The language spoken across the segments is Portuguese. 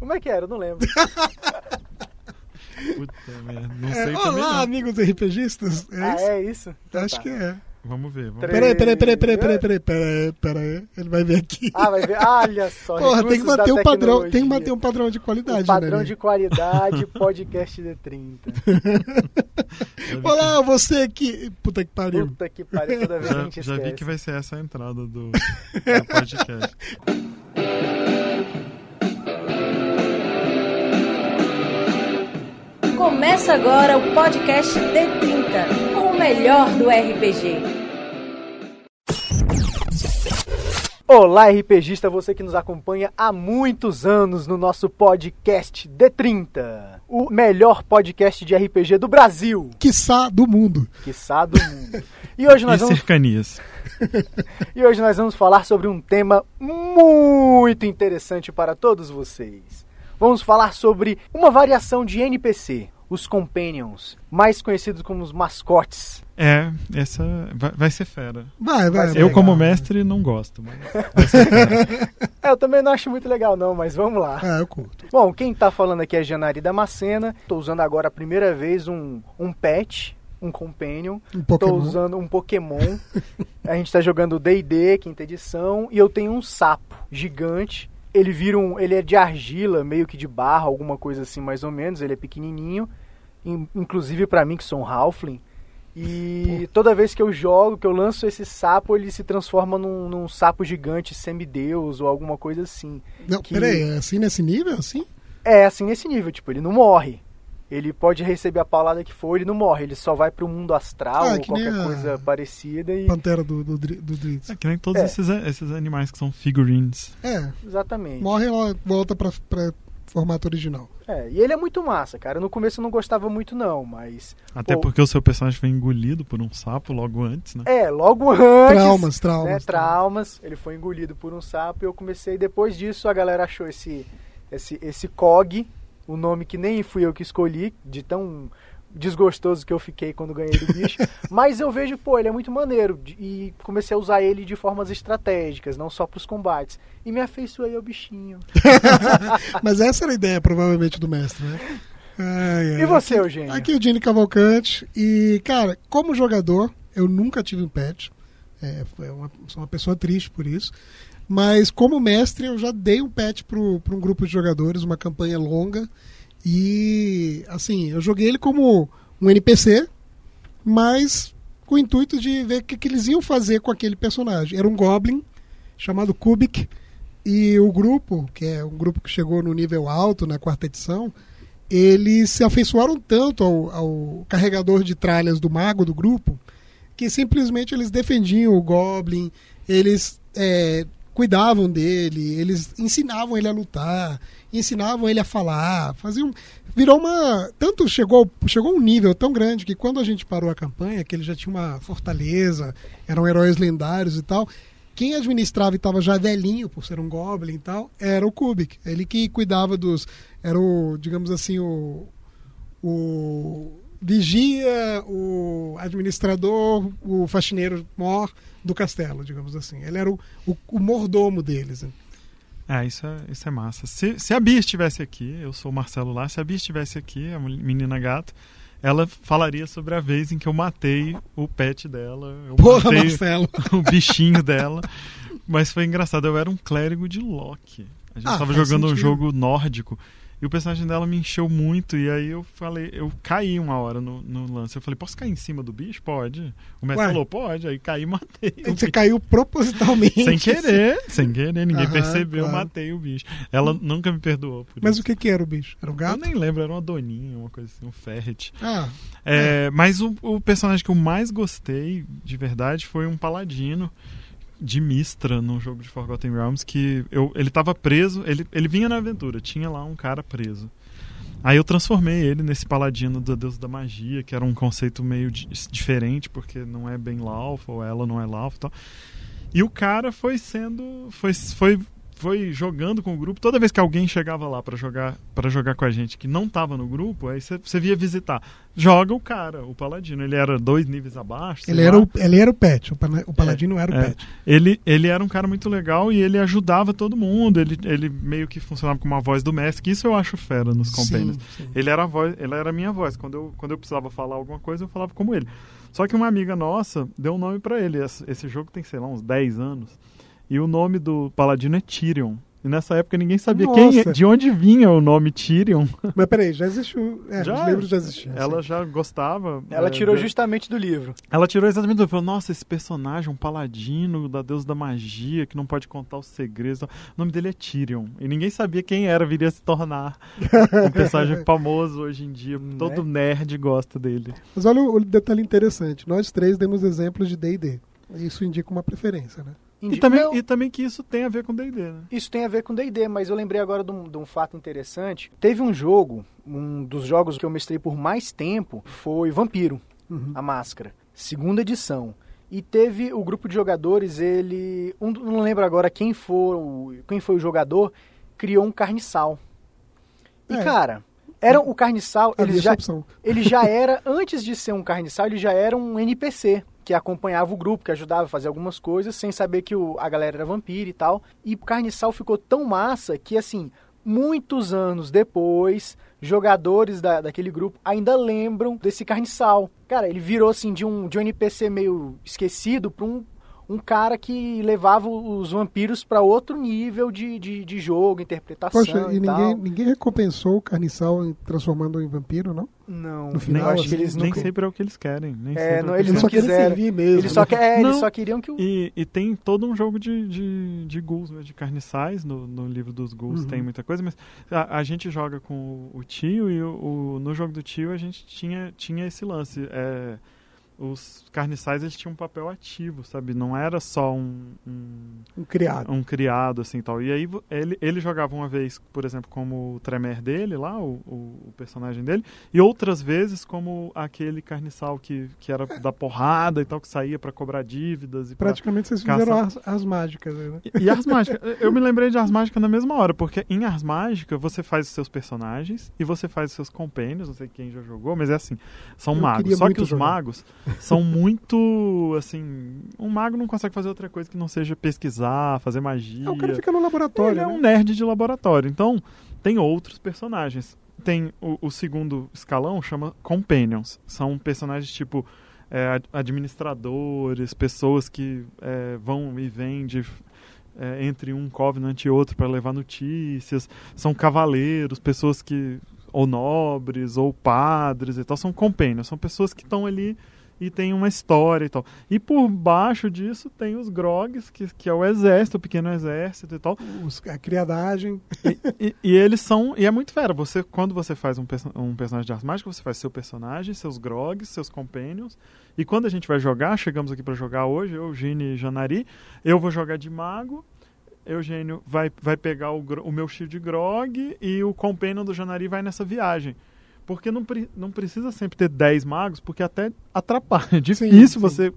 Como é que era? Eu não lembro. Puta merda, não sei É, olá, não. amigos RPGistas. É ah, isso? é isso? Então Acho tá. que é. Vamos ver, vamos. Peraí, peraí, peraí, peraí, peraí, peraí, peraí, peraí. Ele vai ver aqui. Ah, vai ver. Olha só. Porra, tem que manter um padrão, tem que manter um padrão de qualidade, O padrão né? de qualidade, podcast de 30. Olá, você aqui. Puta que pariu. Puta que pariu, toda vez a Já, gente já vi esquece. que vai ser essa a entrada do, do podcast. Começa agora o podcast D30, com o melhor do RPG. Olá, RPGista, você que nos acompanha há muitos anos no nosso podcast D30, o melhor podcast de RPG do Brasil, Quiçá do mundo. quiçá do mundo. E hoje E nós vamos cercanias. E hoje nós vamos falar sobre um tema muito interessante para todos vocês. Vamos falar sobre uma variação de NPC, os Companions, mais conhecidos como os mascotes. É, essa vai, vai ser fera. Vai, vai. Vai ser Eu, legal. como mestre, não gosto, mas vai ser fera. É, eu também não acho muito legal não, mas vamos lá. Ah, eu curto. Bom, quem tá falando aqui é Janari Damascena. Tô usando agora a primeira vez um, um pet, um Companion. Um Tô Pokémon. usando um Pokémon. a gente tá jogando D&D, quinta edição, e eu tenho um sapo gigante. Ele vira um, ele é de argila, meio que de barra, alguma coisa assim mais ou menos. Ele é pequenininho, in- inclusive pra mim que sou um halfling. E toda vez que eu jogo, que eu lanço esse sapo, ele se transforma num, num sapo gigante, semideus ou alguma coisa assim. Não, que- peraí, é assim nesse nível, assim? É assim nesse nível, tipo, ele não morre. Ele pode receber a paulada que for, ele não morre. Ele só vai pro mundo astral Ah, ou qualquer coisa parecida e. Pantera do, do, do Dritz. É que nem todos É. esses, esses animais que são figurines. É, Exatamente. morre e ela volta pra, pra formato original. É, e ele é muito massa, cara. No começo eu não gostava muito, não, mas. Até Pô. porque o seu personagem foi engolido por um sapo logo antes, né? É, logo antes. Traumas, traumas. né, traumas. Ele foi engolido por um sapo e eu comecei. Depois disso, a galera achou esse, esse, esse COG, o nome que nem fui eu que escolhi, de tão desgostoso que eu fiquei quando ganhei do bicho. Mas eu vejo, pô, ele é muito maneiro. E comecei a usar ele de formas estratégicas, não só pros combates. E me afeiçoei ao bichinho. Mas essa era a ideia, provavelmente, do mestre, né? Ai, ai. E você, Eugênio? Aqui é o Gene Cavalcante. E, cara, como jogador, eu nunca tive um pet. É, foi uma, sou uma pessoa triste por isso. Mas como mestre, eu já dei um pet para um grupo de jogadores, uma campanha longa. E, assim, eu joguei ele como um NPC, mas com o intuito de ver o que, que eles iam fazer com aquele personagem. Era um Goblin chamado Kubik. E o grupo, que é um grupo que chegou no nível alto na quarta edição, eles se afeiçoaram tanto ao, ao carregador de tralhas do mago do grupo que simplesmente eles defendiam o Goblin, eles é, cuidavam dele, eles ensinavam ele a lutar, ensinavam ele a falar, faziam. Virou uma. Tanto chegou, chegou um nível tão grande que quando a gente parou a campanha, que ele já tinha uma fortaleza, eram heróis lendários e tal. Quem administrava e estava já velhinho, por ser um Goblin e tal, era o Kubik. Ele que cuidava dos. Era o, digamos assim, o. O vigia, o administrador, o faxineiro mor do castelo, digamos assim. Ele era o, o, o mordomo deles. né? É, isso é, isso é massa. Se, se a Bia estivesse aqui, eu sou o Marcelo lá, se a Bia estivesse aqui, a menina gato, ela falaria sobre a vez em que eu matei o pet dela. Eu Porra, matei Marcelo. o bichinho dela. Mas foi engraçado, eu era um clérigo de Loki. A gente Ah, tava faz jogando um sentido. jogo nórdico. E o personagem dela me encheu muito. E aí eu falei, eu caí uma hora no, no lance. Eu falei, posso cair em cima do bicho? Pode. O mestre Ué. falou, pode. Aí caí e matei. o Você bicho. caiu propositalmente. Sem querer, sem querer, ninguém Aham, percebeu, claro. matei o bicho. Ela nunca me perdoou por Mas isso. o que, que era o bicho? Era um Eu gato? nem lembro, era uma doninha, uma coisa assim, um ferret. Ah, É, Mas o, o personagem que eu mais gostei, de verdade, foi um paladino de Mistra no jogo de Forgotten Realms, que eu, ele tava preso, ele, ele vinha na aventura, tinha lá um cara preso. Aí eu transformei ele nesse paladino do deus da magia, que era um conceito meio di- diferente, porque não é bem Lawful, ela não é Lawful e tal. E o cara foi sendo. Foi, foi foi jogando com o grupo. Toda vez que alguém chegava lá para jogar para jogar com a gente que não tava no grupo, aí você via visitar. Joga o cara, o Paladino. Ele era dois níveis abaixo. Ele era, o, ele era o pet, o Paladino é, era o é. pet. Ele, ele era um cara muito legal e ele ajudava todo mundo. Ele, ele meio que funcionava como uma voz do mestre, que isso eu acho fera nos compêndios. Ele era a voz, ele era a minha voz. Quando eu, quando eu precisava falar alguma coisa, eu falava como ele. Só que uma amiga nossa deu um nome para ele. Esse, esse jogo tem, sei lá, uns 10 anos. E o nome do paladino é Tyrion. E nessa época ninguém sabia quem, de onde vinha o nome Tyrion. Mas peraí, já existiu. É, já, os livros já existiam. Ela sim. já gostava. Ela é, tirou justamente do livro. Ela tirou exatamente do livro. Falou, nossa, esse personagem, um paladino da deusa da magia, que não pode contar os segredos. O nome dele é Tyrion. E ninguém sabia quem era, viria a se tornar um personagem famoso hoje em dia. Né? Todo nerd gosta dele. Mas olha o detalhe interessante. Nós três demos exemplos de D&D. Isso indica uma preferência, né? E também, e também que isso tem a ver com D&D, né? Isso tem a ver com D&D, mas eu lembrei agora de um, de um, fato interessante. Teve um jogo, um dos jogos que eu mestrei por mais tempo, foi Vampiro, uhum. a Máscara. Segunda edição. E teve o grupo de jogadores, ele... Um, não lembro agora quem foi, quem foi o jogador, criou um carniçal. E, é. cara, era o carniçal, ele já, ele já era, antes de ser um carniçal, ele já era um NPC que acompanhava o grupo, que ajudava a fazer algumas coisas, sem saber que o, a galera era vampiro e tal. E Carniçal ficou tão massa que, assim, muitos anos depois, jogadores da, daquele grupo ainda lembram desse Carniçal. Cara, ele virou, assim, de um, de um NPC meio esquecido para um um cara que levava os vampiros para outro nível de, de, de, jogo, interpretação. Poxa, e, e ninguém, ninguém recompensou o carniçal em, transformando em vampiro, não? Não, no final, nem, acho que eles nem sempre é o que eles querem. Nem é, não, eles não quiseram. mesmo. Eles só, que, é, eles só queriam que o... E, e, tem todo um jogo de, de, de ghouls, né, de carniçais, no, no livro dos ghouls uhum. tem muita coisa, mas a, a, gente joga com o, o tio e o, o, no jogo do tio a gente tinha, tinha esse lance. É, os carniçais eles tinham um papel ativo, sabe? Não era só um, um, um criado. Um criado, assim, tal. E aí ele, ele jogava uma vez, por exemplo, como o Tremer dele lá, o, o, personagem dele, e outras vezes como aquele carniçal que, que era da porrada e tal, que saía para cobrar dívidas. E Praticamente vocês caçar. fizeram as, as mágicas, né? E, e Ars Mágica, eu me lembrei de Ars Mágica na mesma hora, porque em Ars Mágica você faz os seus personagens e você faz os seus compêndios, não sei quem já jogou, mas é assim, são eu magos. Só que os jogar. magos são muito, assim, um mago não consegue fazer outra coisa que não seja pesquisar, fazer magia. É, o cara fica no laboratório, Ele né? é um nerd de laboratório. Então, tem outros personagens. Tem o, o segundo escalão, chama Companions. São personagens tipo é, administradores, pessoas que é, vão e vêm de, é, entre um Covenant e outro para levar notícias. São cavaleiros, pessoas que ou nobres ou padres e tal, são companions, são pessoas que estão ali e tem uma história e tal. E por baixo disso tem os grogs, que, que é o exército, o pequeno exército e tal. Os, a criadagem. E, e, e, eles são. E é muito fera. Você, quando você faz um, um personagem de arte mágica, você faz seu personagem, seus grogs, seus companions. E quando a gente vai jogar, chegamos aqui para jogar hoje, eu, e Janari, eu vou jogar de mago. Eugênio vai, vai pegar o, o meu shield de grog e o companion do Janari vai nessa viagem. Porque não, não precisa sempre ter 10 magos, porque até atrapalha. É difícil sim, sim. você.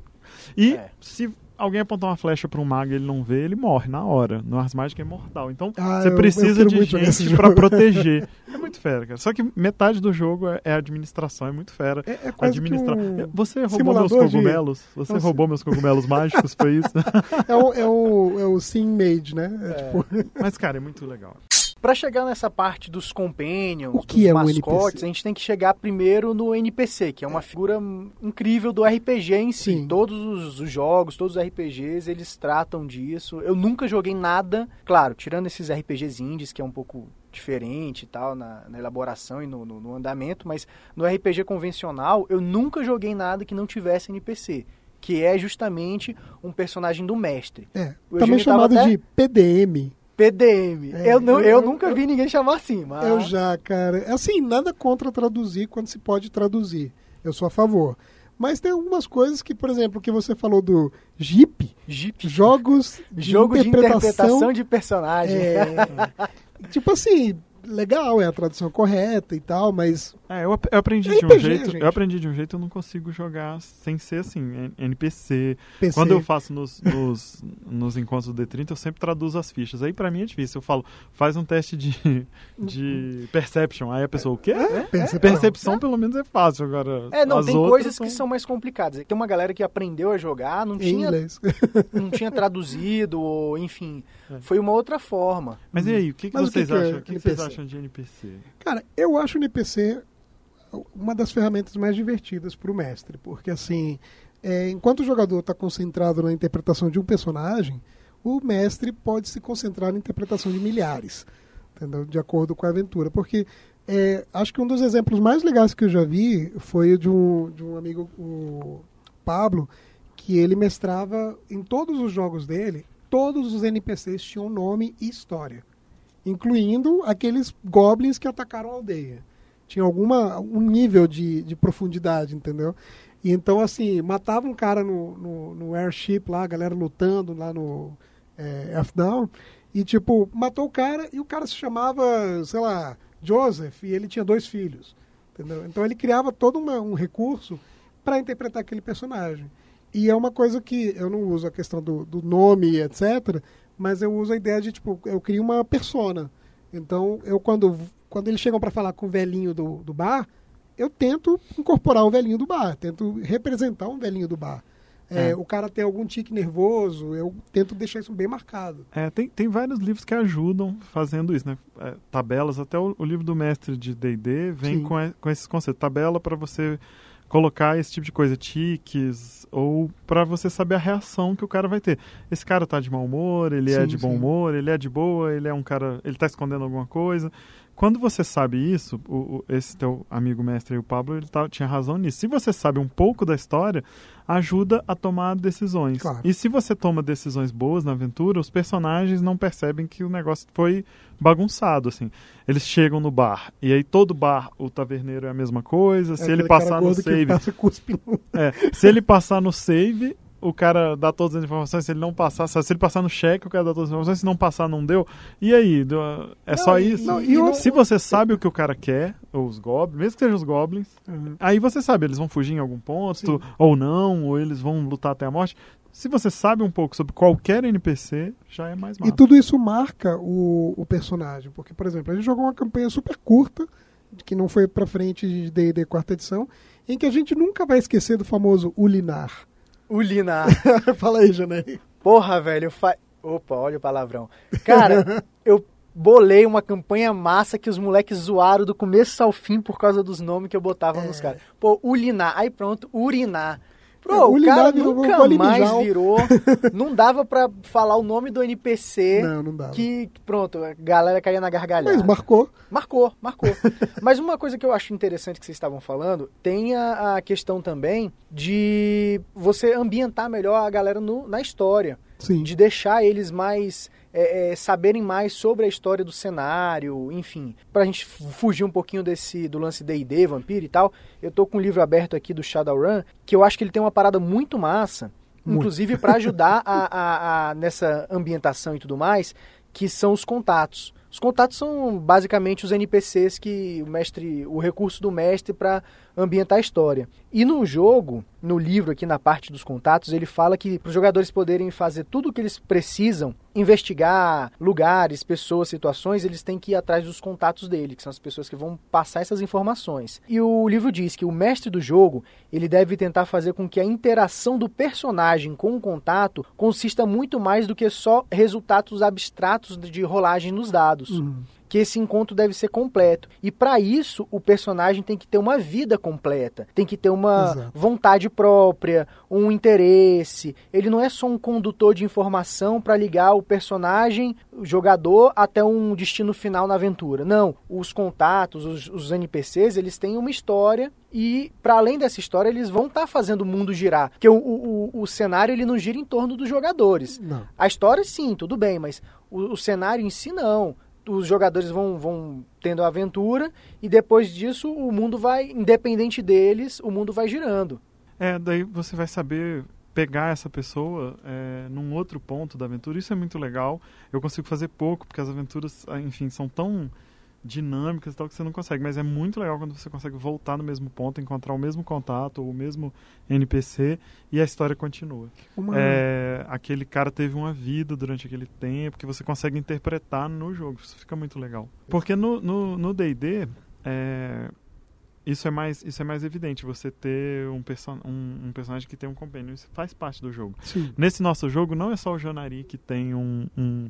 E é. se alguém apontar uma flecha para um mago e ele não vê, ele morre na hora. No Ars Magic é mortal. Então ah, você precisa eu de gente para proteger. É muito fera, cara. Só que metade do jogo é, é administração, é muito fera. É, é quase Administra... Um você roubou meus cogumelos? De... Você Nossa. roubou meus cogumelos mágicos, foi isso? é o, é o, é o Sim Made, né? É, é. Tipo... Mas, cara, é muito legal. Para chegar nessa parte dos companions, o que dos é mascotes, um a gente tem que chegar primeiro no NPC, que é uma figura incrível do RPG em si. Sim. Todos os, os, jogos, todos os RPGs, eles tratam disso. Eu nunca joguei nada, claro, tirando esses RPGs indies, que é um pouco diferente e tal, na, na elaboração e no, no, no andamento, mas no RPG convencional, eu nunca joguei nada que não tivesse NPC que é justamente um personagem do mestre. É, também chamado até... de PDM. PDM. É, eu, não, eu, eu, nunca eu, vi ninguém chamar assim, mas... Eu já, cara. É assim, nada contra traduzir quando se pode traduzir. Eu sou a favor. Mas tem algumas coisas que, por exemplo, que você falou do Jeep. Jeep. Jogos de Jogo interpretação, de interpretação de personagem. É, tipo assim, legal, é a tradução correta e tal, mas. É, eu, eu aprendi É de um RPG, jeito. gente. Eu aprendi de um jeito, eu não consigo jogar sem ser assim, NPC. PC. Quando eu faço nos, nos, nos encontros do D30, eu sempre traduzo as fichas. Aí pra mim é difícil. Eu falo, faz um teste de, de perception. Aí a pessoa, o quê? Percepção. Percepção pelo menos é fácil. Agora, É, não, as tem coisas são- que são mais complicadas. Tem uma galera que aprendeu a jogar, não Em tinha, inglês. não tinha traduzido, ou enfim. É. Foi uma outra forma. Mas e aí, o que, que o que vocês que é acham? O que, que vocês acham de NPC? Cara, eu acho o NPC uma das ferramentas mais divertidas para o mestre, porque assim, é, enquanto o jogador está concentrado na interpretação de um personagem, o mestre pode se concentrar na interpretação de milhares, entendeu? De acordo com a aventura, porque é, acho que um dos exemplos mais legais que eu já vi foi de um, de um amigo, o Pablo, que ele mestrava em todos os jogos dele, todos os NPCs tinham nome e história incluindo aqueles goblins que atacaram a aldeia. Tinha alguma um nível de, de profundidade, entendeu? E então, assim, matava um cara no, no, no airship lá, a galera lutando lá no é, F-Down, e tipo, matou o cara e o cara se chamava, sei lá, Joseph, e ele tinha dois filhos, entendeu? Então ele criava todo uma- um recurso para interpretar aquele personagem. E é uma coisa que eu não uso a questão do, do nome, etc., mas eu uso a ideia de, tipo, eu crio uma persona. Então, eu quando, quando eles chegam para falar com o velhinho do, do bar, eu tento incorporar o velhinho do bar, tento representar um velhinho do bar. É, É. O cara tem algum tique nervoso, eu tento deixar isso bem marcado. É, tem, tem vários livros que ajudam fazendo isso, né? É, tabelas, até o, o livro do mestre de D&D vem Sim. com, com esses conceitos. Tabela para você colocar esse tipo de coisa, tiques, ou para você saber a reação que o cara vai ter. Esse cara tá de mau humor, ele é Sim, de bom sim. humor, ele é de boa, ele é um cara, ele tá escondendo alguma coisa. Quando você sabe isso, o, o- esse teu amigo mestre o Pablo, ele tá- tinha razão nisso. Se você sabe um pouco da história, ajuda a tomar decisões. Claro. E se você toma decisões boas na aventura, os personagens não percebem que o negócio foi bagunçado, assim. Eles chegam no bar, e aí todo bar, o taverneiro é a mesma coisa. se É ele aquele cara passar no save, passa é, se ele passar no save, o cara dá todas as informações. Se ele não passar, se ele passar no cheque, o cara dá todas as informações. Se não passar, não deu. E aí? É só e- isso? não, E e não- se você sabe o que o cara quer, ou os goblins, mesmo que sejam os goblins, Uhum. aí você sabe, eles vão fugir em algum ponto, Sim. ou não, ou eles vão lutar até a morte. Se você sabe um pouco sobre qualquer NPC, já é mais E massa. tudo isso marca o, o personagem. Porque, por exemplo, a gente jogou uma campanha super curta, que não foi pra frente de D&D quarta edição, em que a gente nunca vai esquecer do famoso Ulinar. O Linar. Fala aí, Janei. Porra, velho, fa... Opa, olha o palavrão. Cara, eu bolei uma campanha massa que os moleques zoaram do começo ao fim por causa dos nomes que eu botava nos caras. Pô, urinar. Aí pronto, urinar. Pô, o urinar cara virou nunca mais virou. Não dava pra falar o nome do NPC. Não, não dava. Que, pronto, a galera caía na gargalhada. Mas marcou. Marcou, marcou. Mas uma coisa que eu acho interessante que vocês estavam falando, tem a, a questão também de você ambientar melhor a galera no- na história. Sim. De deixar eles mais. É, é, saberem mais sobre a história do cenário, enfim. Pra gente fu- fugir um pouquinho desse do lance D&D, Vampiro e tal, eu tô com um livro aberto aqui do Shadowrun, que eu acho que ele tem uma parada muito massa, Muito. inclusive para ajudar a, a- a- nessa ambientação e tudo mais, que são os contatos. Os contatos são basicamente os NPCs que o mestre, o recurso do mestre para ambientar a história. E no jogo, no livro aqui na parte dos contatos, ele fala que para os jogadores poderem fazer tudo o que eles precisam, investigar lugares, pessoas, situações, eles têm que ir atrás dos contatos dele, que são as pessoas que vão passar essas informações. E o livro diz que o mestre do jogo, ele deve tentar fazer com que a interação do personagem com o contato consista muito mais do que só resultados abstratos de rolagem nos dados Uhum. Que esse encontro deve ser completo. E para isso, o personagem tem que ter uma vida completa, tem que ter uma Exato. vontade própria, um interesse. Ele não é só um condutor de informação para ligar o personagem, o jogador, até um destino final na aventura. Não, os contatos, os, os NPCs, eles têm uma história e para além dessa história, eles vão estar fazendo o mundo girar. Porque o, o, o- o cenário ele não gira em torno dos jogadores. Não. A história, sim, tudo bem, mas o, o cenário em si, não. Os jogadores vão, vão tendo aventura e depois disso o mundo vai, independente deles, o mundo vai girando. É, daí você vai saber pegar essa pessoa é, num outro ponto da aventura. Isso é muito legal. Eu consigo fazer pouco, porque as aventuras, ah, enfim, são tão dinâmicas e tal que você não consegue. Mas é muito legal quando você consegue voltar no mesmo ponto, encontrar o mesmo contato ou o mesmo NPC e a história continua. Uma- É, aquele cara teve uma vida durante aquele tempo que você consegue interpretar no jogo. Isso fica muito legal. Porque no no no D&D é, isso é mais isso é mais evidente. Você ter um, perso um, um personagem que tem um companion, isso faz parte do jogo. Sim. Nesse nosso jogo não é só o Janari que tem um, um.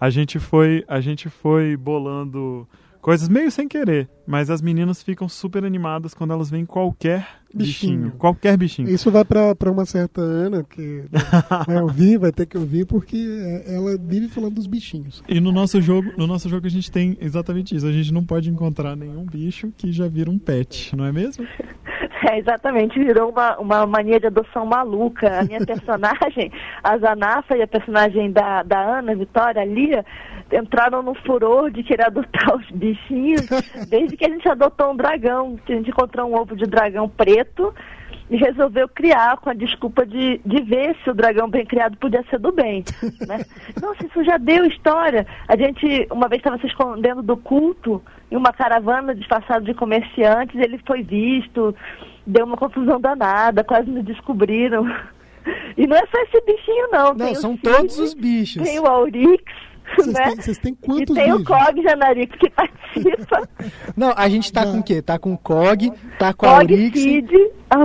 A gente foi a gente foi bolando coisas meio sem querer, mas as meninas ficam super animadas quando elas veem qualquer bichinho, Bichinho. qualquer bichinho. Isso vai pra uma certa Ana, que vai ouvir, vai ter que ouvir, porque ela vive falando dos bichinhos. E no nosso jogo, no nosso jogo a gente tem exatamente isso. A gente não pode encontrar nenhum bicho que já vira um pet, não é mesmo? É, exatamente, virou uma, uma mania de adoção maluca. A minha personagem, a Zanafa e a personagem da, da Ana, Vitória, a Lia, entraram no furor de querer adotar os bichinhos desde que a gente adotou um dragão, que a gente encontrou um ovo de dragão preto e resolveu criar com a desculpa de, de ver se o dragão bem criado podia ser do bem. Né? Nossa, isso já deu história. A gente, uma vez estava se escondendo do culto em uma caravana disfarçada de comerciantes, ele foi visto, deu uma confusão danada, quase nos descobriram. E não é só esse bichinho, não. Não, tem o são Cid, todos os bichos. Tem o Aurix, Vocês né? têm, vocês têm E quantos tem o bichos? Cog Janarico que participa. Não, a gente tá com o quê? Tá com o Cog, tá com a Cog, Aurix, Cid,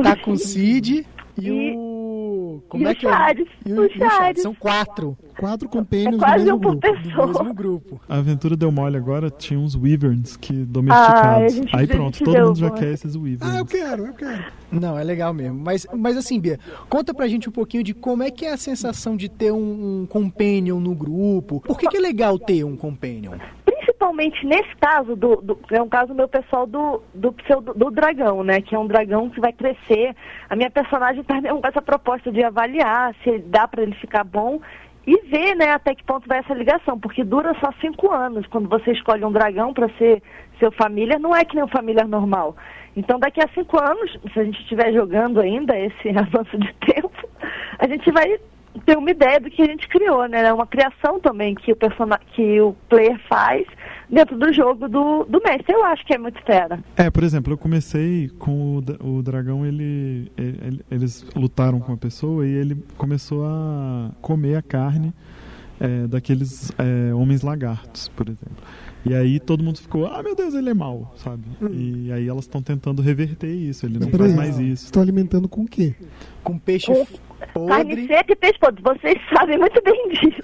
tá com o Cid e, E- o. Como e é o que é? Chaves, E o e Chaves. Chaves. São quatro Quatro É compênios do quase mesmo um por grupo. do pessoa. mesmo grupo. A aventura deu mole agora, tinha uns wyverns que domesticados. gente- Aí pronto, todo mundo já bom. quer esses Ah, eu wyverns. quero, eu quero. Não, é legal mesmo. Mas, mas assim, Bia, conta pra gente um pouquinho de como é que é a sensação de ter um, um companion no grupo. Por que, que é legal ter um companion? Principalmente nesse caso, do, do- é um caso meu pessoal do, do, pseudo- do dragão, né? Que é um dragão que vai crescer. A minha personagem tá com essa proposta de avaliar se dá para ele ficar bom e ver, né, até que ponto vai essa ligação, porque dura só cinco anos. Quando você escolhe um dragão para ser seu família, não é que nem um família normal. Então, daqui a cinco anos, se a gente estiver jogando ainda esse avanço de tempo, a gente vai ter uma ideia do que a gente criou, né? É uma criação também que o, que o player faz dentro do jogo do, do mestre. Eu acho que é muito fera. É, por exemplo, eu comecei com o, o dragão, ele, ele- eles lutaram com a pessoa e ele começou a comer a carne é, daqueles é, homens lagartos, por exemplo. E aí todo mundo ficou, ah meu Deus, ele é mau, sabe? E aí elas estão tentando reverter isso, ele não faz mais isso. Estão alimentando com o quê? Com peixe Com Carne podre. seca e peixe podre. Vocês sabem muito bem disso.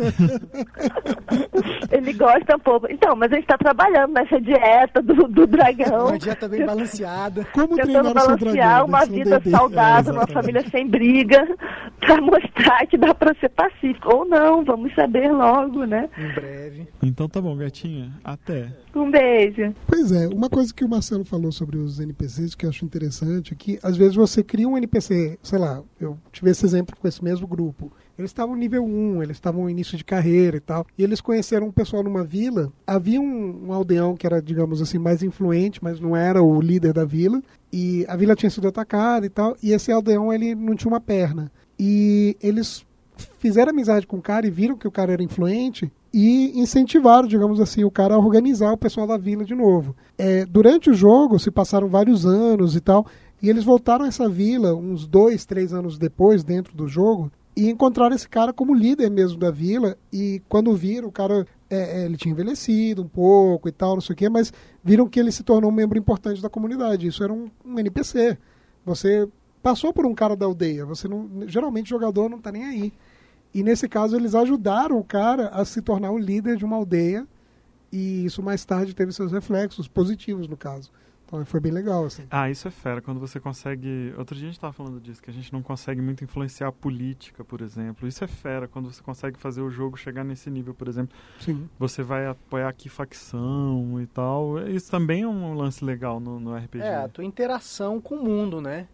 Ele gosta um pouco. Então, mas a gente está trabalhando nessa dieta do, do dragão. Uma dieta bem balanceada. Como Tentando balancear dragão? uma vida saudável, É, uma família sem briga, para mostrar que dá para ser pacífico. Ou não, vamos saber logo, né? Em breve. Então tá bom, gatinha, até. Um beijo. Pois é, uma coisa que o Marcelo falou sobre os NPCs que eu acho interessante é que às vezes você cria um NPC, sei lá, eu tive esse exemplo com esse mesmo grupo. Eles estavam nível 1, eles estavam início de carreira e tal. E eles conheceram um pessoal numa vila. Havia um, um aldeão que era, digamos assim, mais influente, mas não era o líder da vila. E a vila tinha sido atacada e tal. E esse aldeão, ele não tinha uma perna. E eles fizeram amizade com o cara e viram que o cara era influente e incentivaram, digamos assim, o cara a organizar o pessoal da vila de novo. É, durante o jogo, se passaram vários anos e tal, e eles voltaram a essa vila uns dois, três anos depois, dentro do jogo, e encontraram esse cara como líder mesmo da vila. E quando viram, o cara é, é, ele tinha envelhecido um pouco e tal, não sei o quê, mas viram que ele se tornou um membro importante da comunidade. Isso era um, um NPC. Você passou por um cara da aldeia. Você não, geralmente o jogador não está nem aí. E nesse caso eles ajudaram o cara a se tornar o líder de uma aldeia. E isso mais tarde teve seus reflexos positivos no caso. Então foi bem legal assim. Ah, isso é fera, quando você consegue. Outro dia a gente tava falando disso, que a gente não consegue muito influenciar a política, por exemplo. Isso é fera, quando você consegue fazer o jogo chegar nesse nível, por exemplo. Sim. Você vai apoiar aqui facção e tal. Isso também é um lance legal no, no RPG. É, a tua interação com o mundo, né?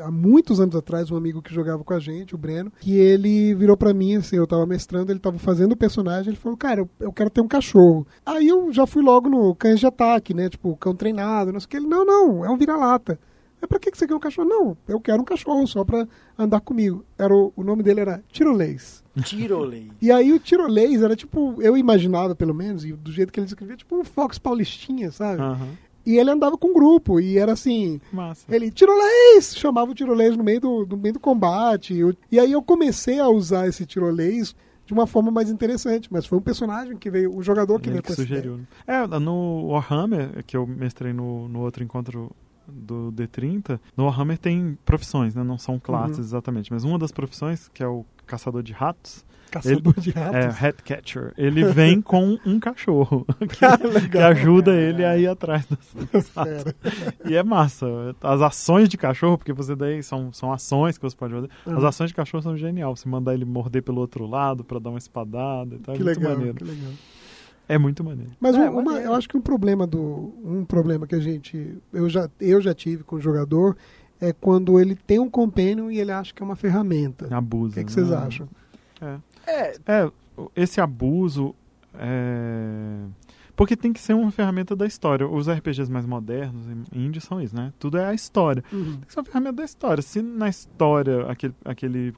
Há muitos anos atrás, um amigo que jogava com a gente, o Breno, que ele virou pra mim, assim, eu tava mestrando, ele tava fazendo o personagem, ele falou, cara, eu, eu quero ter um cachorro. Aí eu já fui logo no cães de ataque, né, tipo, cão treinado, não sei o que. Ele, não, não, é um vira-lata. Mas pra que que você quer um cachorro? Não, eu quero um cachorro só pra andar comigo. Era o, o nome dele era Tirolês. Tirolei. E aí o Tirolês era tipo, eu imaginava pelo menos, e do jeito que ele escrevia, tipo um Fox Paulistinha, sabe? Aham. E ele andava com um grupo, e era assim, Massa. ele, tirolês! Chamava o tirolês no meio do, no meio do combate. Eu- e aí eu comecei a usar esse tirolês de uma forma mais interessante. Mas foi um personagem que veio, o jogador que Ele veio que sugeriu. né? É, no Warhammer, que eu mestrei no, no outro encontro do D30, no Warhammer tem profissões, né? Não são classes Uhum. exatamente. Mas uma das profissões, que é o caçador de ratos, Caçador de é ratos. Hat Catcher, ele vem com um cachorro que, Ah, que ajuda ele a ir atrás ratos. E é massa. As ações de cachorro, porque você daí são, são ações que você pode fazer. As Uhum. ações de cachorro são genial. Você mandar ele morder pelo outro lado pra dar uma espadada e tal. É Que muito legal, maneiro. que legal. É muito maneiro. Mas É, um- uma- maneiro. eu acho que um problema do um problema que a gente eu já eu já tive com o jogador é quando ele tem um companion e ele acha que é uma ferramenta. O Abuso. que, que vocês né? acham? É, É, esse abuso é... Porque tem que ser uma ferramenta da história. Os RPGs mais modernos, indie, são isso, né? Tudo é a história. Uhum. Tem que ser uma ferramenta da história. Se na história aquele, aquele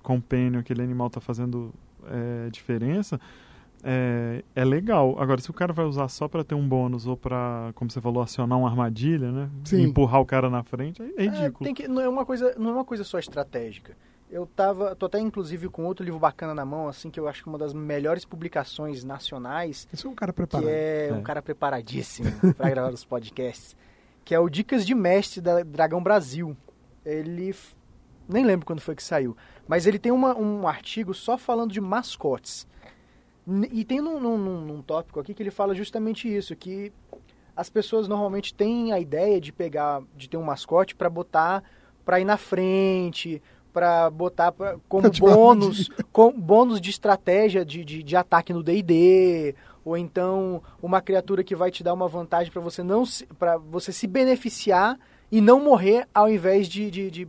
aquele animal tá fazendo é, diferença, é, é legal. Agora, se o cara vai usar só pra ter um bônus ou pra, como você falou, acionar uma armadilha, né? Sim. Empurrar o cara na frente, é, é É, ridículo. tem que, não, é uma coisa, não é uma coisa só estratégica. Eu tava, tô até inclusive com outro livro bacana na mão, assim, que eu acho que é uma das melhores publicações nacionais, Esse é um cara que preparado. é, É. um cara preparadíssimo pra gravar os podcasts, que é o Dicas de Mestre da Dragão Brasil. Ele, nem lembro quando foi que saiu, mas ele tem uma- um artigo só falando de mascotes. E tem num, num- num- num tópico aqui que ele fala justamente isso, que as pessoas normalmente têm a ideia de pegar, de ter um mascote para botar, para ir na frente, para botar pra, como bônus, com bônus de estratégia de, de, de ataque no D&D, ou então uma criatura que vai te dar uma vantagem para você não para você se beneficiar e não morrer ao invés de, de, de-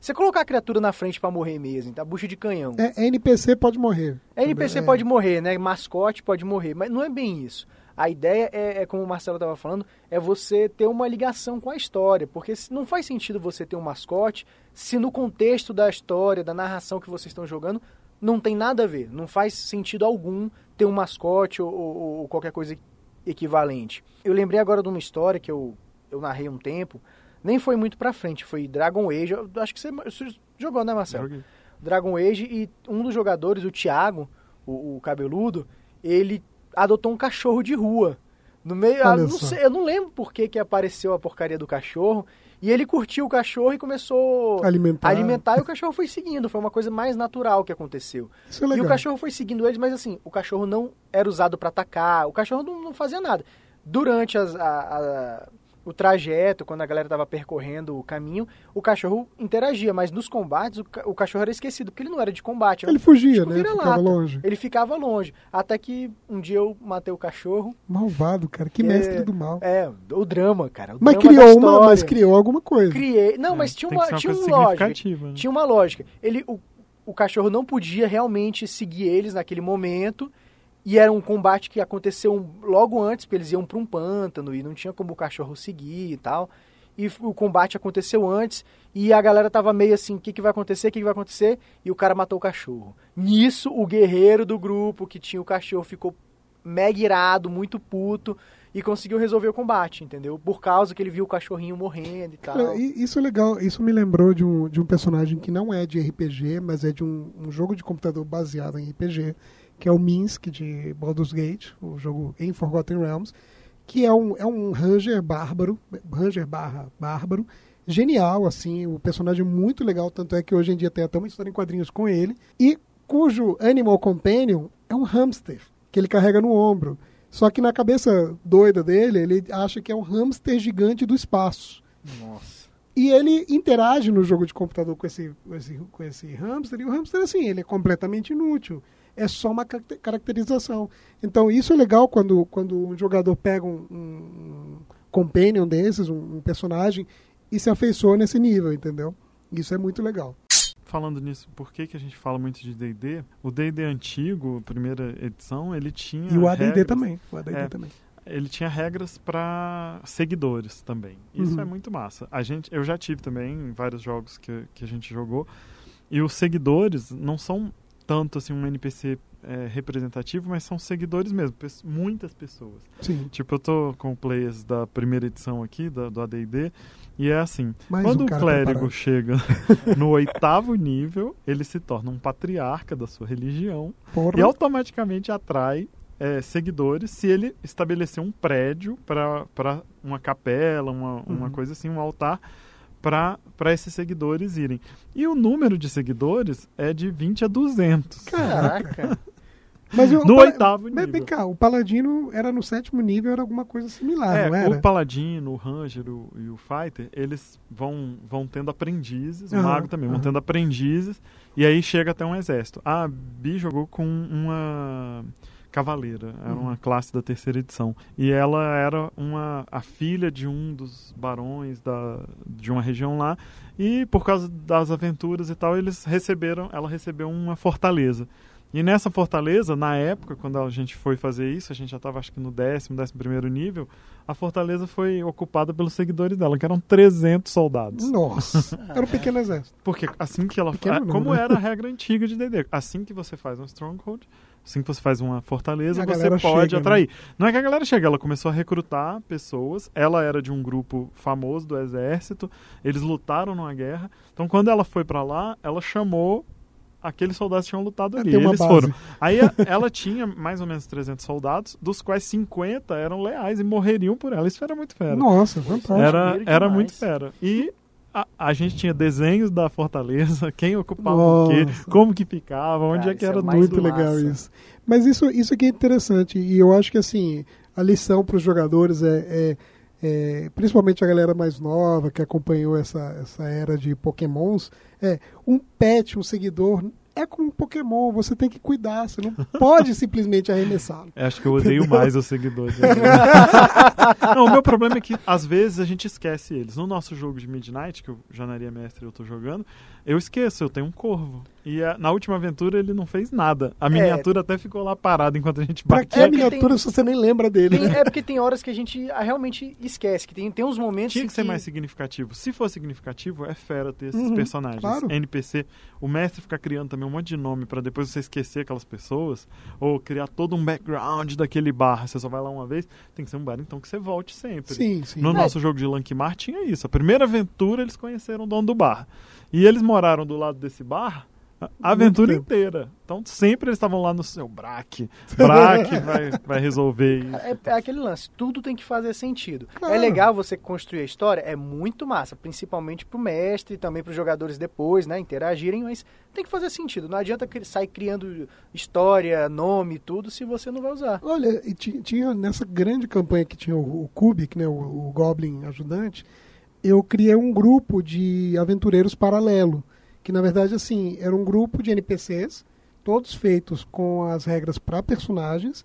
você colocar a criatura na frente para morrer mesmo, tá? Bucha de canhão. É, NPC pode morrer. NPC É. pode morrer, né? Mascote pode morrer, mas não é bem isso. A ideia é, é, como o Marcelo estava falando, é você ter uma ligação com a história, porque se- não faz sentido você ter um mascote se no contexto da história, da narração que vocês estão jogando, não tem nada a ver. Não faz sentido algum ter um mascote ou, ou- ou qualquer coisa equivalente. Eu lembrei agora de uma história que eu, eu narrei um tempo, nem foi muito pra frente, foi Dragon Age, acho que você, você jogou, né, Marcelo? Joguei. Dragon Age e um dos jogadores, o Thiago, o, o cabeludo, ele adotou um cachorro de rua. No meio, ah, não sei, eu não lembro por que, que apareceu a porcaria do cachorro. E ele curtiu o cachorro e começou Alimentar. a alimentar e o cachorro foi seguindo. Foi uma coisa mais natural que aconteceu. Isso é E legal. o cachorro foi seguindo eles, mas assim, o cachorro não era usado para atacar, o cachorro não, não fazia nada. Durante as- a- a- o trajeto, quando a galera estava percorrendo o caminho, o cachorro interagia, mas nos combates o, ca- o cachorro era esquecido, porque ele não era de combate. Ele fugia, tipo, né? vira-lata. Ficava longe. Ele ficava longe. Até que um dia eu matei o cachorro. Malvado, cara. Que É, mestre do mal. É, o drama, cara. o Mas drama criou, uma, mas criou alguma coisa. Criei. Não, É, mas tinha uma, ser tinha uma lógica. né? Tinha uma lógica. Ele, o, o cachorro não podia realmente seguir eles naquele momento. E era um combate que aconteceu logo antes, porque eles iam para um pântano e não tinha como o cachorro seguir e tal. E o combate aconteceu antes e a galera tava meio assim, o que, que vai acontecer, o que, que vai acontecer? E o cara matou o cachorro. Nisso, o guerreiro do grupo que tinha o cachorro ficou mega irado, muito puto e conseguiu resolver o combate, entendeu? Por causa que ele viu o cachorrinho morrendo e tal. Cara, e- isso é legal. Isso me lembrou de um, de um personagem que não é de RPG, mas é de um, um jogo de computador baseado em RPG, que é o Minsk de Baldur's Gate, o jogo em Forgotten Realms, que é um, é um ranger bárbaro, ranger barra bárbaro, genial, assim, o personagem é muito legal, tanto é que hoje em dia tem até uma história em quadrinhos com ele, e cujo Animal Companion é um hamster, que ele carrega no ombro. Só que na cabeça doida dele, ele acha que é um hamster gigante do espaço. Nossa. E ele interage no jogo de computador com esse, com esse, com esse hamster, e o hamster, assim, ele é completamente inútil. É só uma caracter- caracterização. Então, isso é legal quando, quando um jogador pega um, um, companion desses, um, um personagem, e se afeiçoa nesse nível, entendeu? Isso é muito legal. Falando nisso, por que, que a gente fala muito de D&D? O D&D antigo, primeira edição, ele tinha E o AD&D regras- também. O AD&D É. também. ele tinha regras para seguidores também. Isso Uhum. é muito massa. A gente, eu já tive também em vários jogos que, que a gente jogou. E os seguidores não são tanto assim um NPC é, representativo, mas são seguidores mesmo, muitas pessoas. Sim. Tipo, eu tô com players da primeira edição aqui, da- do AD&D, e é assim, Mais quando um o clérigo preparado. chega no oitavo nível, ele se torna um patriarca da sua religião Porra. e automaticamente atrai é, seguidores se ele estabelecer um prédio para uma capela, uma, uma Uhum. coisa assim, um altar para esses seguidores irem. E o número de seguidores é de 20 a 200. Caraca. Mas o- No o oitavo Mas nível. Vem cá, o Paladino era no sétimo nível, era alguma coisa similar, É, não era? o Paladino, o Ranger o- e o Fighter, eles vão, vão tendo aprendizes, o Aham, Mago também, vão aham. tendo aprendizes, e aí chega até um exército. A Bi jogou com uma cavaleira, era Uhum. uma classe da terceira edição, e ela era uma, a filha de um dos barões da, de uma região lá, e por causa das aventuras e tal, eles receberam, ela recebeu uma fortaleza. E nessa fortaleza, na época, quando a gente foi fazer isso, a gente já estava acho que no décimo, décimo primeiro nível, a fortaleza foi ocupada pelos seguidores dela, que eram 300 soldados. Nossa, era um pequeno exército. Porque assim que ela Pequeno como né? era a regra antiga de D&D, assim que você faz um stronghold, assim que você faz uma fortaleza, você pode chega, né? atrair. Não é que a galera chega, ela começou a recrutar pessoas, ela era de um grupo famoso do exército, eles lutaram numa guerra. Então quando ela foi pra lá, ela chamou aqueles soldados que tinham lutado ali. Tem uma Eles base. foram. Aí ela tinha mais ou menos 300 soldados, dos quais 50 eram leais e morreriam por ela. Isso era muito fera. Nossa, fantástico. Era, era muito fera. E a, a gente tinha desenhos da fortaleza, quem ocupava o quê, Nossa. como que ficava, onde Cara, é que é era tudo. Muito legal massa. isso. Mas isso, isso aqui é interessante. E eu acho que assim, a lição para os jogadores é, é- é, principalmente a galera mais nova que acompanhou essa, essa era de pokémons, é um pet, um seguidor. É como um Pokémon, você tem que cuidar, você não pode simplesmente arremessá-lo. Eu Acho que eu odeio mais os seguidores. Não, o meu problema é que às vezes a gente esquece eles. No nosso jogo de Midnight, que o Janaria Mestre eu tô jogando, eu esqueço, eu tenho um corvo. E a- na última aventura ele não fez nada. A miniatura até ficou lá parada enquanto a gente Pra batia. que a miniatura tem- se você nem lembra dele? Tem- né? é porque tem horas que a gente ah, realmente esquece, que tem, tem uns momentos Tinha em que ser mais significativo. Se for significativo, é fera ter esses Uhum, personagens. claro. NPC. O mestre ficar criando também um monte de nome pra depois você esquecer aquelas pessoas. Ou criar todo um background daquele bar. Você só vai lá uma vez. Tem que ser um bar, então, que você volte sempre. Sim, sim. No É. nosso jogo de Lankmar tinha isso. A primeira aventura eles conheceram o dono do bar. E eles moraram do lado desse bar a aventura tempo. inteira. Então sempre eles estavam lá no seu Braque. Braque vai, vai resolver isso. É, é aquele lance, tudo tem que fazer sentido. Claro. É legal você construir a história, é muito massa, principalmente pro mestre e também pros jogadores depois, né, interagirem, mas tem que fazer sentido. Não adianta sair criando história, nome e tudo se você não vai usar. Olha, e ti- tinha nessa grande campanha que tinha o, o Kubik, né, o, o Goblin ajudante, eu criei um grupo de aventureiros paralelo, que na verdade assim, era um grupo de NPCs, todos feitos com as regras para personagens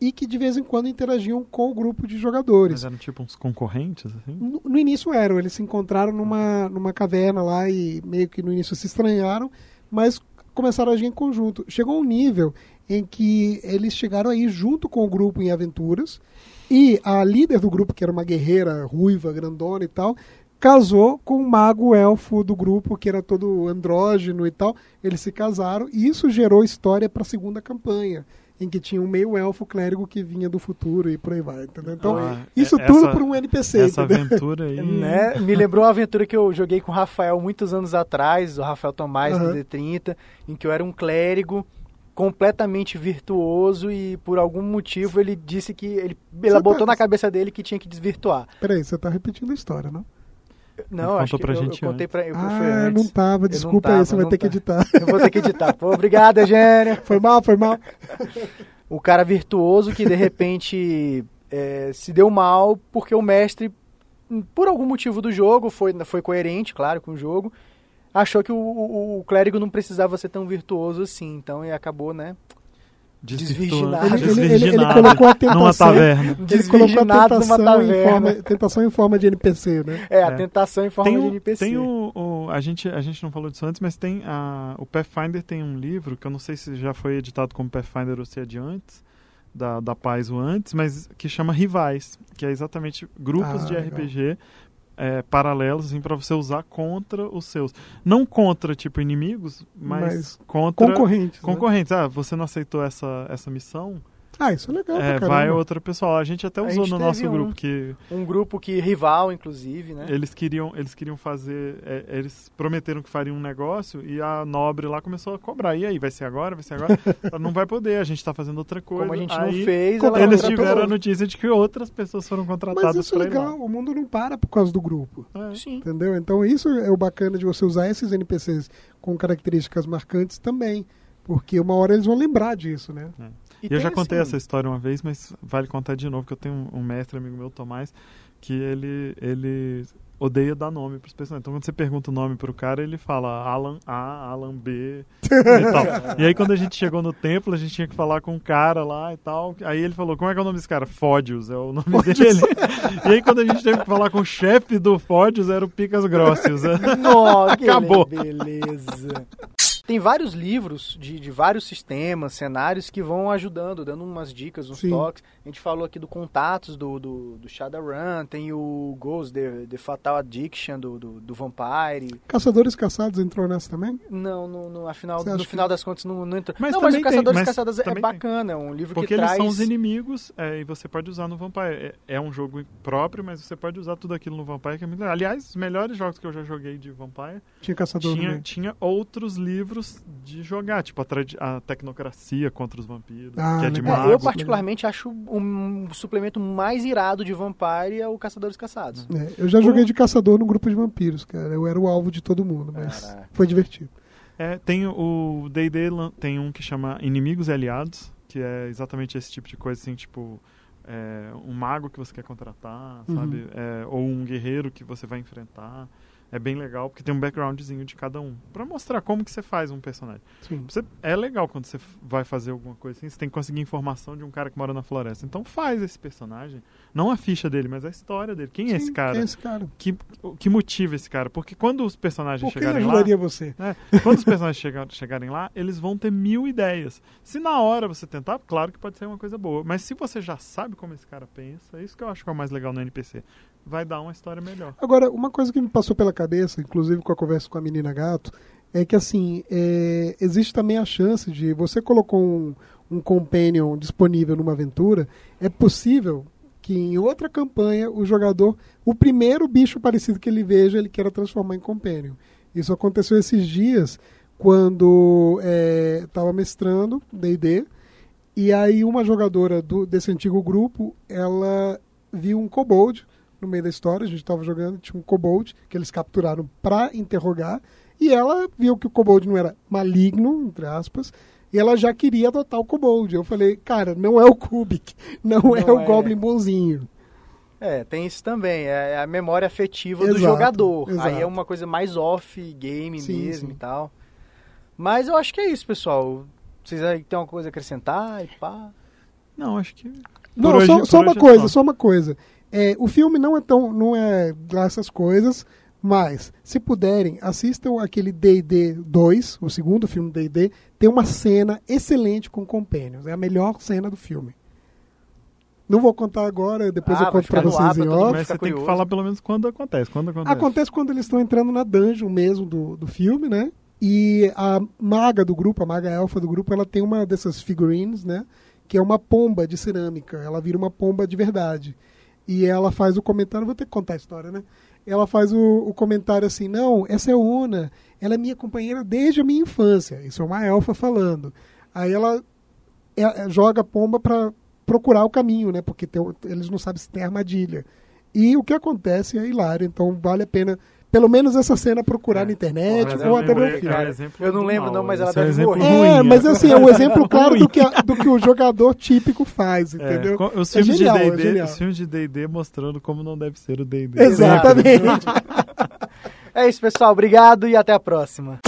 e que de vez em quando interagiam com o grupo de jogadores. Mas eram tipo uns concorrentes, assim? No, no início eram, eles se encontraram numa, numa caverna lá e meio que no início se estranharam, mas começaram a agir em conjunto. Chegou um nível em que eles chegaram aí junto com o grupo em aventuras e a líder do grupo, que era uma guerreira ruiva, grandona e tal, casou com o mago elfo do grupo, que era todo andrógeno e tal. Eles se casaram e isso gerou história para a segunda campanha. Em que tinha um meio elfo clérigo que vinha do futuro e por aí vai, entendeu? Então, Ah, isso é- tudo essa- por um NPC, Essa entendeu? aventura aí. Né? Me lembrou uma aventura que eu joguei com o Rafael muitos anos atrás, o Rafael Tomás do Aham. D30, em que eu era um clérigo completamente virtuoso e por algum motivo ele disse que ele ela Você botou tá- na cabeça dele que tinha que desvirtuar. Peraí, você tá repetindo a história, não? Não, acho que pra eu, gente eu contei pra eu, Ah, não tava, desculpa não aí, tava, você vai ter que tá. editar. Eu vou ter que editar. Pô, obrigado, Eugênia. Foi mal, foi mal. O cara virtuoso que de repente é, se deu mal porque o mestre, por algum motivo do jogo, foi, foi coerente, claro, com o jogo, achou que o, o- o clérigo não precisava ser tão virtuoso assim. Então ele acabou, né? Desvirginado. Ele, ele- ele- ele colocou a Numa tentação. taverna. Ele colocou a numa tentação em, taverna. forma, tentação em forma de NPC, né? É, a É. tentação em forma Tem, de NPC. tem o, o- a, gente, a gente não falou disso antes, mas tem a, o Pathfinder tem um livro, que eu não sei se já foi editado como Pathfinder ou se é de antes, da, da Paizo antes, mas que chama Rivais, que é exatamente grupos Ah, de legal. É, paralelos assim, para você usar contra os seus. Não contra, tipo, inimigos, mas, Mas contra Concorrentes. né? concorrentes. Ah, você não aceitou essa, essa missão? Ah, isso é legal. É, pra vai caramba. outra pessoa. A gente até usou gente no nosso um. grupo que Um grupo que rival, inclusive, né? eles queriam eles queriam fazer é, eles prometeram que fariam um negócio e a nobre lá começou a cobrar e aí vai ser agora vai ser agora não vai poder a gente está fazendo outra coisa Como a gente aí, não fez, ela eles tiveram a outro. notícia de que outras pessoas foram contratadas Mas isso é legal. O mundo não para por causa do grupo. É. Sim. Entendeu? Então isso é o bacana de você usar esses NPCs com características marcantes também. Porque uma hora eles vão lembrar disso, né? E eu já contei assim, essa história uma vez, mas vale contar de novo, que eu tenho um, mestre amigo meu, Tomás, que ele, ele odeia dar nome pros personagens. Então quando você pergunta o nome pro cara, ele fala Alan A, Alan B e tal. E aí quando a gente chegou no templo, a gente tinha que falar com um cara lá e tal. Aí ele falou, como é que é o nome desse cara? Fódios, é o nome dele. E aí quando a gente teve que falar com o chefe do Fódios, era o Picas Grossius. Nossa, Acabou. beleza. Tem vários livros de, de vários sistemas, cenários que vão ajudando, dando umas dicas, uns Sim. toques. A gente falou aqui do Contatos, do, do, do Shadowrun, tem o Ghost, The, The Fatal Addiction, do, do, do Vampire. Caçadores Caçados entrou nessa também? Não, no, no, afinal, no final que- das contas não, não entrou. Mas não, mas o também tem, Caçadores mas Caçadas é tem. bacana, é um livro Porque que eles traz... são os inimigos é, e você pode usar no Vampire. É, é um jogo próprio, mas você pode usar tudo aquilo no Vampire, que é muito legal. Aliás, os melhores jogos que eu já joguei de Vampire Tinha Caçador tinha, também. tinha outros livros de jogar, tipo a, a Tecnocracia contra os vampiros, Ah, que é de legal. É, eu particularmente acho um suplemento mais irado de Vampire é o Caçadores Caçados. É, eu já joguei de caçador no grupo de vampiros, cara. Eu era o alvo de todo mundo, mas Caraca. foi divertido. É, tem o D&D tem um que chama Inimigos e Aliados, que é exatamente esse tipo de coisa, assim, tipo é, um mago que você quer contratar, Uhum. sabe? É, ou um guerreiro que você vai enfrentar. É bem legal, porque tem um backgroundzinho de cada um. Pra mostrar como que você faz um personagem. Sim. Você, é legal quando você vai fazer alguma coisa assim, você tem que conseguir informação de um cara que mora na floresta. Então faz esse personagem, não a ficha dele, mas a história dele. Quem é esse Sim, cara? Quem é esse cara? Que, que motiva esse cara? Porque quando os personagens Por chegarem lá... você? É, quando os personagens chega- chegarem lá, eles vão ter mil ideias. Se na hora você tentar, claro que pode ser uma coisa boa. Mas se você já sabe como esse cara pensa, é isso que eu acho que é o mais legal no NPC. Vai dar uma história melhor. Agora, uma coisa que me passou pela cabeça, inclusive com a conversa com a menina gato, é que assim, é, existe também a chance de você colocou um, um companion disponível numa aventura, é possível que em outra campanha o jogador, o primeiro bicho parecido que ele veja, ele queira transformar em companion. Isso aconteceu esses dias quando estava mestrando D&D e aí uma jogadora do- desse antigo grupo, ela viu um kobold no meio da história, a gente estava jogando, tinha um kobold que eles capturaram para interrogar, e ela viu que o kobold não era maligno, entre aspas, e ela já queria adotar o kobold. Eu falei, cara, não é o Kubik, não, é Não o é. Goblin bonzinho. É, tem isso também. É a memória afetiva do Exato, jogador. Aí exato. é uma coisa mais off-game mesmo sim. e tal. Mas eu acho que é isso, pessoal. Vocês aí têm uma coisa a acrescentar e pá? Não, acho que. Não, Por só, hoje- só uma hoje é coisa, só. só uma coisa. É, o filme não é tão, não é lá essas coisas, mas se puderem, assistam aquele D&D 2, o segundo filme D&D, tem uma cena excelente com Companions, é a melhor cena do filme. Não vou contar agora, depois Ah, eu conto pra vocês em off. Mas você tem que falar pelo menos quando acontece. Quando acontece. Acontece quando eles estão entrando na dungeon mesmo do, do filme, né? E a maga do grupo, a maga elfa do grupo, ela tem uma dessas figurines, né? Que é uma pomba de cerâmica. Ela vira uma pomba de verdade. E ela faz o comentário, vou ter que contar a história, né? Ela faz o, o comentário assim: não, essa é Una, ela é minha companheira desde a minha infância. Isso é uma elfa falando. Aí ela é- é- joga a pomba para procurar o caminho, né? Porque tem eles não sabem se tem armadilha. E o que acontece é hilário, então vale a pena, pelo menos essa cena, procurar É. na internet Mas ou eu até ver o filme. cara, exemplo Eu não lembro, mal. não, mas ela é deve morrer. É, ruim, mas assim, é um exemplo claro do que, a- do que o jogador típico faz, É, entendeu? co- os É filmes genial, é de D&D, genial. os filmes de D&D mostrando como não deve ser o D&D. Exatamente. É isso, pessoal. Obrigado e até a próxima.